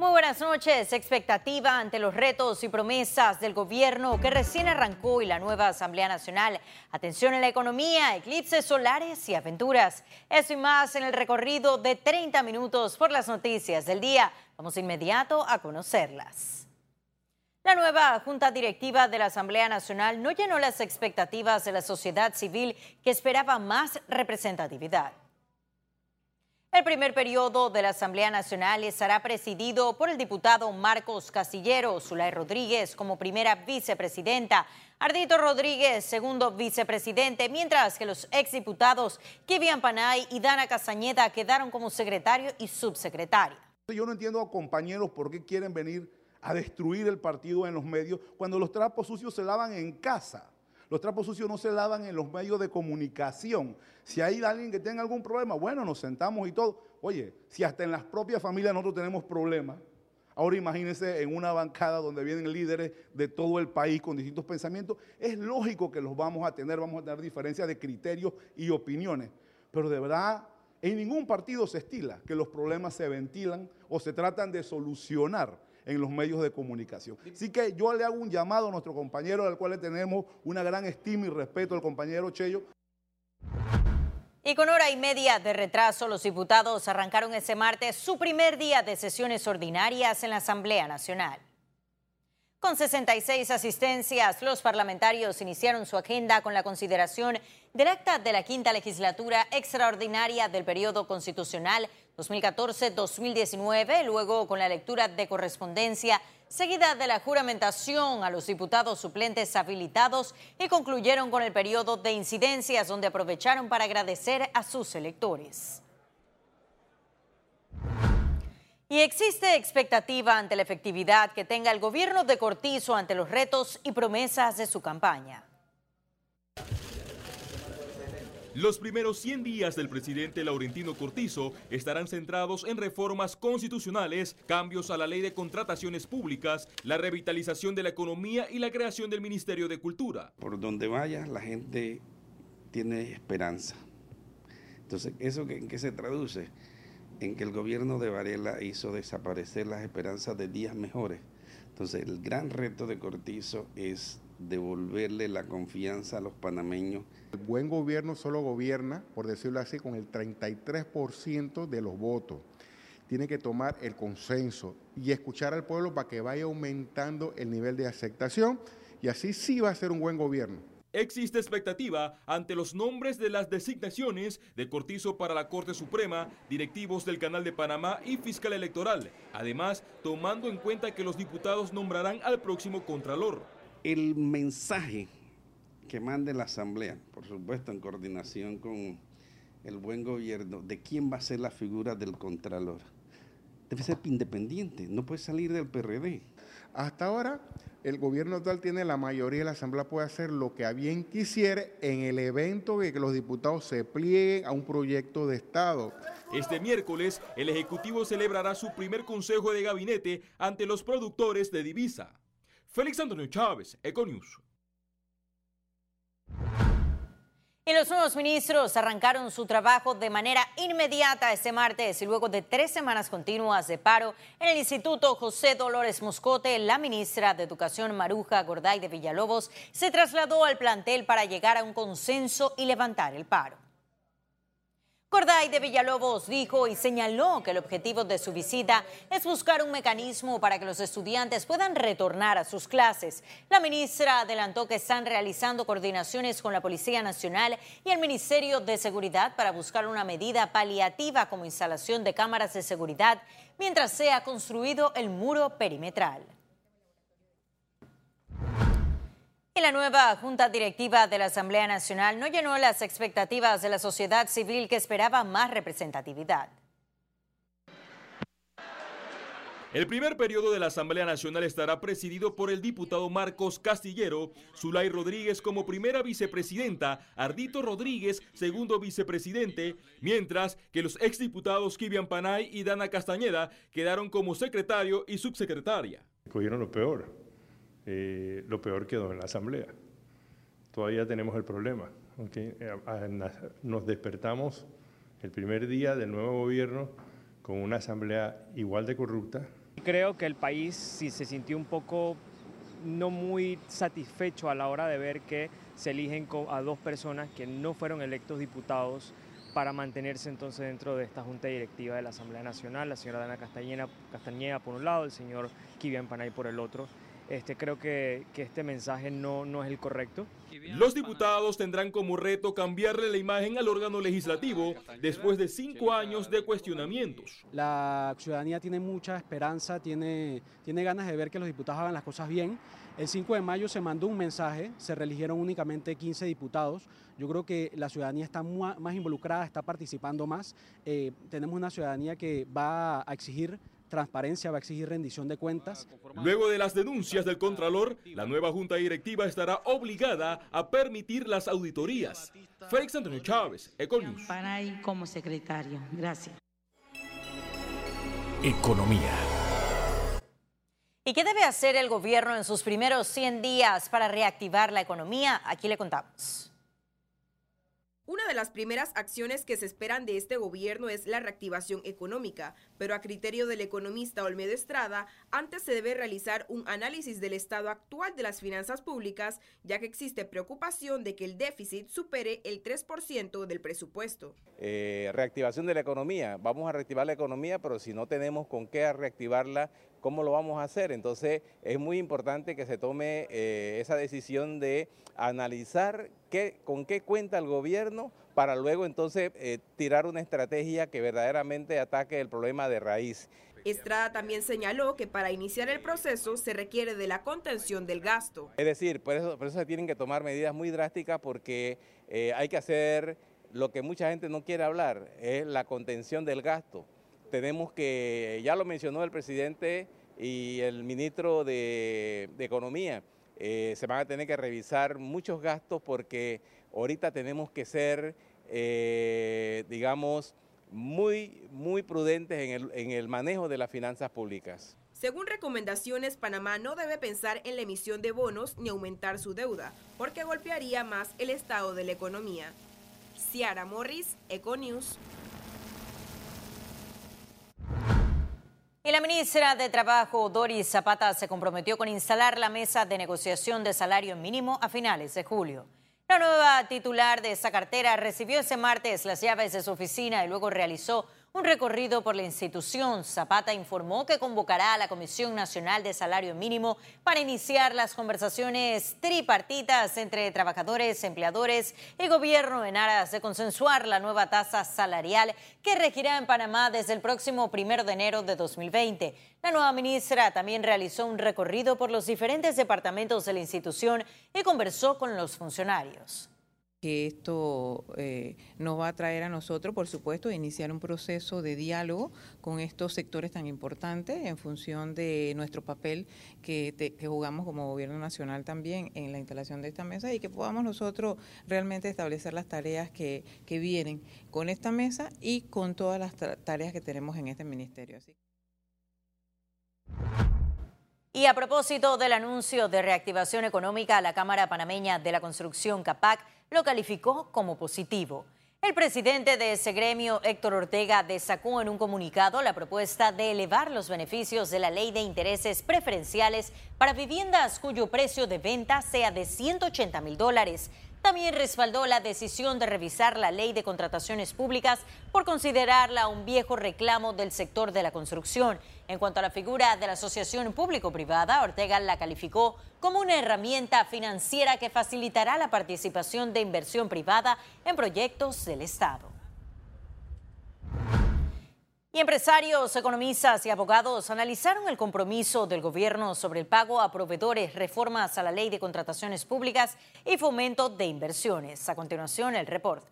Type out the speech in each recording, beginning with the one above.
Muy buenas noches. Expectativa ante los retos y promesas del gobierno que recién arrancó y la nueva Asamblea Nacional. Atención en la economía, eclipses solares y aventuras. Eso y más en el recorrido de 30 minutos por las noticias del día. Vamos inmediato a conocerlas. La nueva Junta Directiva de la Asamblea Nacional no llenó las expectativas de la sociedad civil que esperaba más representatividad. El primer periodo de la Asamblea Nacional estará presidido por el diputado Marcos Castillero, Zulay Rodríguez como primera vicepresidenta, Ardito Rodríguez segundo vicepresidente, mientras que los exdiputados Kivian Panay y Dana Castañeda quedaron como secretario y subsecretaria. Yo no entiendo a compañeros por qué quieren venir a destruir el partido en los medios cuando los trapos sucios se lavan en casa. Los trapos sucios no se lavan en los medios de comunicación. Si hay alguien que tenga algún problema, bueno, nos sentamos y todo. Oye, si hasta en las propias familias nosotros tenemos problemas, ahora imagínense en una bancada donde vienen líderes de todo el país con distintos pensamientos, es lógico que los vamos a tener, vamos a tener diferencias de criterios y opiniones. Pero de verdad, en ningún partido se estila que los problemas se ventilan o se tratan de solucionar en los medios de comunicación. Así que yo le hago un llamado a nuestro compañero, al cual le tenemos una gran estima y respeto, al compañero Chello. Y con hora y media de retraso, los diputados arrancaron ese martes su primer día de sesiones ordinarias en la Asamblea Nacional. Con 66 asistencias, los parlamentarios iniciaron su agenda con la consideración del acta de la quinta legislatura extraordinaria del periodo constitucional 2014-2019, luego con la lectura de correspondencia seguida de la juramentación a los diputados suplentes habilitados y concluyeron con el periodo de incidencias donde aprovecharon para agradecer a sus electores. Y existe expectativa ante la efectividad que tenga el gobierno de Cortizo ante los retos y promesas de su campaña. Los primeros 100 días del presidente Laurentino Cortizo estarán centrados en reformas constitucionales, cambios a la ley de contrataciones públicas, la revitalización de la economía y la creación del Ministerio de Cultura. Por donde vaya, la gente tiene esperanza. Entonces, ¿eso en qué se traduce? en que el gobierno de Varela hizo desaparecer las esperanzas de días mejores. Entonces, el gran reto de Cortizo es devolverle la confianza a los panameños. El buen gobierno solo gobierna, por decirlo así, con el 33% de los votos. Tiene que tomar el consenso y escuchar al pueblo para que vaya aumentando el nivel de aceptación y así sí va a ser un buen gobierno. Existe expectativa ante los nombres de las designaciones de Cortizo para la Corte Suprema, directivos del Canal de Panamá y fiscal electoral. Además, tomando en cuenta que los diputados nombrarán al próximo Contralor. El mensaje que mande la Asamblea, por supuesto en coordinación con el buen gobierno, de quién va a ser la figura del Contralor. Debe ser independiente, no puede salir del PRD. Hasta ahora el gobierno actual tiene la mayoría, la Asamblea puede hacer lo que a bien quisiere en el evento de que los diputados se plieguen a un proyecto de Estado. Este miércoles, el Ejecutivo celebrará su primer consejo de gabinete ante los productores de divisa. Félix Antonio Chávez, Econius. Y los nuevos ministros arrancaron su trabajo de manera inmediata este martes y luego de tres semanas continuas de paro en el Instituto José Dolores Moscote, la ministra de Educación Maruja Gorday de Villalobos se trasladó al plantel para llegar a un consenso y levantar el paro. Corday de Villalobos dijo y señaló que el objetivo de su visita es buscar un mecanismo para que los estudiantes puedan retornar a sus clases. La ministra adelantó que están realizando coordinaciones con la Policía Nacional y el Ministerio de Seguridad para buscar una medida paliativa como instalación de cámaras de seguridad mientras sea construido el muro perimetral. La nueva Junta Directiva de la Asamblea Nacional no llenó las expectativas de la sociedad civil que esperaba más representatividad. El primer periodo de la Asamblea Nacional estará presidido por el diputado Marcos Castillero, Zulay Rodríguez como primera vicepresidenta, Ardito Rodríguez segundo vicepresidente, mientras que los exdiputados Kivian Panay y Dana Castañeda quedaron como secretario y subsecretaria. Cogieron lo peor eh, lo peor quedó en la Asamblea. Todavía tenemos el problema. Eh, nos despertamos el primer día del nuevo gobierno con una Asamblea igual de corrupta. creo que el país sí se sintió un poco no muy satisfecho a la hora de ver que se eligen a dos personas que no fueron electos diputados para mantenerse entonces dentro de esta junta directiva de la Asamblea Nacional, la señora Dana Castañeda por un lado, el señor Kivian Panay por el otro. Este, creo que, que este mensaje no, no es el correcto. Los diputados tendrán como reto cambiarle la imagen al órgano legislativo después de cinco años de cuestionamientos. La ciudadanía tiene mucha esperanza, tiene, tiene ganas de ver que los diputados hagan las cosas bien. El 5 de mayo se mandó un mensaje, se religieron únicamente 15 diputados. Yo creo que la ciudadanía está más involucrada, está participando más. Eh, tenemos una ciudadanía que va a exigir transparencia, va a exigir rendición de cuentas. Luego de las denuncias del Contralor, la nueva Junta Directiva estará obligada a permitir las auditorías. Félix Antonio Chávez, Econius. Para ir como secretario. Gracias. Economía. ¿Y qué debe hacer el gobierno en sus primeros 100 días para reactivar la economía? Aquí le contamos. Una de las primeras acciones que se esperan de este gobierno es la reactivación económica, pero a criterio del economista Olmedo Estrada, antes se debe realizar un análisis del estado actual de las finanzas públicas, ya que existe preocupación de que el déficit supere el 3% del presupuesto. Eh, reactivación de la economía, vamos a reactivar la economía, pero si no tenemos con qué reactivarla, ¿cómo lo vamos a hacer? Entonces es muy importante que se tome eh, esa decisión de analizar qué, con qué cuenta el gobierno para luego entonces eh, tirar una estrategia que verdaderamente ataque el problema de raíz. Estrada también señaló que para iniciar el proceso se requiere de la contención del gasto. Es decir, por eso, por eso se tienen que tomar medidas muy drásticas porque eh, hay que hacer lo que mucha gente no quiere hablar, es la contención del gasto. Tenemos que, ya lo mencionó el presidente y el ministro de Economía, eh, se van a tener que revisar muchos gastos porque ahorita tenemos que ser, eh, digamos, muy, muy prudentes en el, en el manejo de las finanzas públicas. Según recomendaciones, Panamá no debe pensar en la emisión de bonos ni aumentar su deuda, porque golpearía más el estado de la economía. Ciara Morris, Econews. Y la ministra de Trabajo, Doris Zapata, se comprometió con instalar la mesa de negociación de salario mínimo a finales de julio. La nueva titular de esa cartera recibió ese martes las llaves de su oficina y luego realizó un recorrido por la institución. Zapata informó que convocará a la Comisión Nacional de Salario Mínimo para iniciar las conversaciones tripartitas entre trabajadores, empleadores y gobierno en aras de consensuar la nueva tasa salarial que regirá en Panamá desde el próximo primero de enero de 2020. La nueva ministra también realizó un recorrido por los diferentes departamentos de la institución y conversó con los funcionarios que esto eh, nos va a traer a nosotros, por supuesto, iniciar un proceso de diálogo con estos sectores tan importantes en función de nuestro papel que, jugamos como gobierno nacional también en la instalación de esta mesa y que podamos nosotros realmente establecer las tareas que, que vienen con esta mesa y con todas las tareas que tenemos en este ministerio. Y a propósito del anuncio de reactivación económica, la Cámara Panameña de la Construcción, CAPAC, lo calificó como positivo. El presidente de ese gremio, Héctor Ortega, destacó en un comunicado la propuesta de elevar los beneficios de la ley de intereses preferenciales para viviendas cuyo precio de venta sea de 180 mil dólares. También respaldó la decisión de revisar la ley de contrataciones públicas por considerarla un viejo reclamo del sector de la construcción. En cuanto a la figura de la asociación público-privada, Ortega la calificó como una herramienta financiera que facilitará la participación de inversión privada en proyectos del Estado. Y empresarios, economistas y abogados analizaron el compromiso del gobierno sobre el pago a proveedores, reformas a la ley de contrataciones públicas y fomento de inversiones. A continuación, el reporte.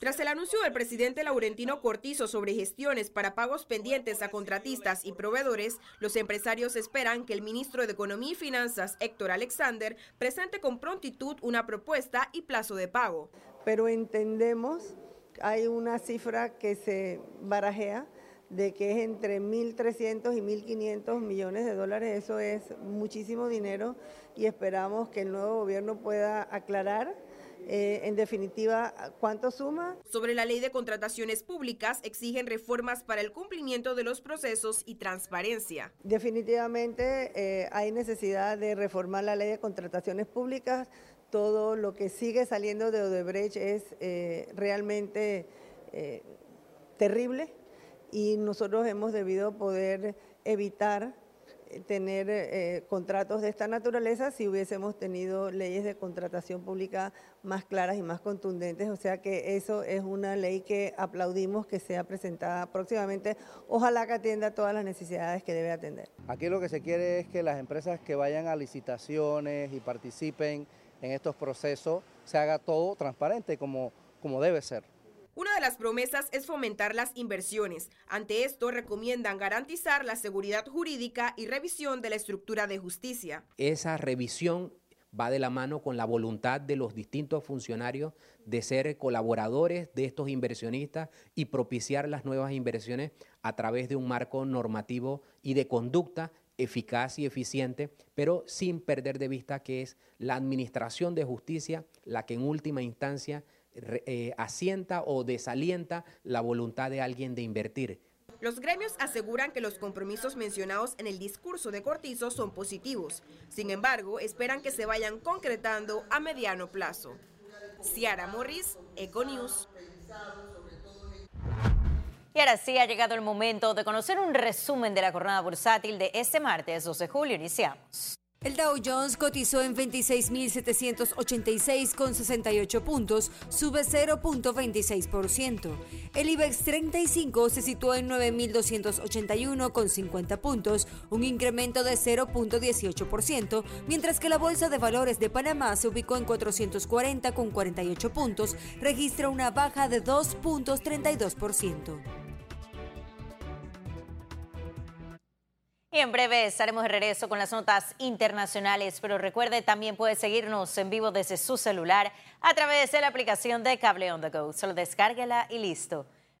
Tras el anuncio del presidente Laurentino Cortizo sobre gestiones para pagos pendientes a contratistas y proveedores, los empresarios esperan que el ministro de Economía y Finanzas, Héctor Alexander, presente con prontitud una propuesta y plazo de pago. Pero entendemos hay una cifra que se barajea de que es entre 1.300 y 1.500 millones de dólares. Eso es muchísimo dinero y esperamos que el nuevo gobierno pueda aclarar Eh, en definitiva, ¿cuánto suma? Sobre la ley de contrataciones públicas, exigen reformas para el cumplimiento de los procesos y transparencia. Definitivamente eh, hay necesidad de reformar la ley de contrataciones públicas. Todo lo que sigue saliendo de Odebrecht es eh, realmente terrible y nosotros hemos debido poder evitar tener eh, contratos de esta naturaleza si hubiésemos tenido leyes de contratación pública más claras y más contundentes. O sea que eso es una ley que aplaudimos que sea presentada próximamente. Ojalá que atienda todas las necesidades que debe atender. Aquí lo que se quiere es que las empresas que vayan a licitaciones y participen en estos procesos se haga todo transparente como, como debe ser. Una de las promesas es fomentar las inversiones. Ante esto, recomiendan garantizar la seguridad jurídica y revisión de la estructura de justicia. Esa revisión va de la mano con la voluntad de los distintos funcionarios de ser colaboradores de estos inversionistas y propiciar las nuevas inversiones a través de un marco normativo y de conducta eficaz y eficiente, pero sin perder de vista que es la administración de justicia la que en última instancia eh, asienta o desalienta la voluntad de alguien de invertir. Los gremios aseguran que los compromisos mencionados en el discurso de Cortizo son positivos. Sin embargo, esperan que se vayan concretando a mediano plazo. Ciara Morris, Econews. Y ahora sí ha llegado el momento de conocer un resumen de la jornada bursátil de este martes 12 de julio. Iniciamos. El Dow Jones cotizó en 26.786 con 68 puntos, sube 0.26%. El IBEX 35 se situó en 9.281 con 50 puntos, un incremento de 0.18%, mientras que la Bolsa de Valores de Panamá se ubicó en 440 con 48 puntos, registra una baja de 2.32%. Y en breve estaremos de regreso con las notas internacionales, pero recuerde también puede seguirnos en vivo desde su celular a través de la aplicación de Cable On The Go. Solo descárguela y listo.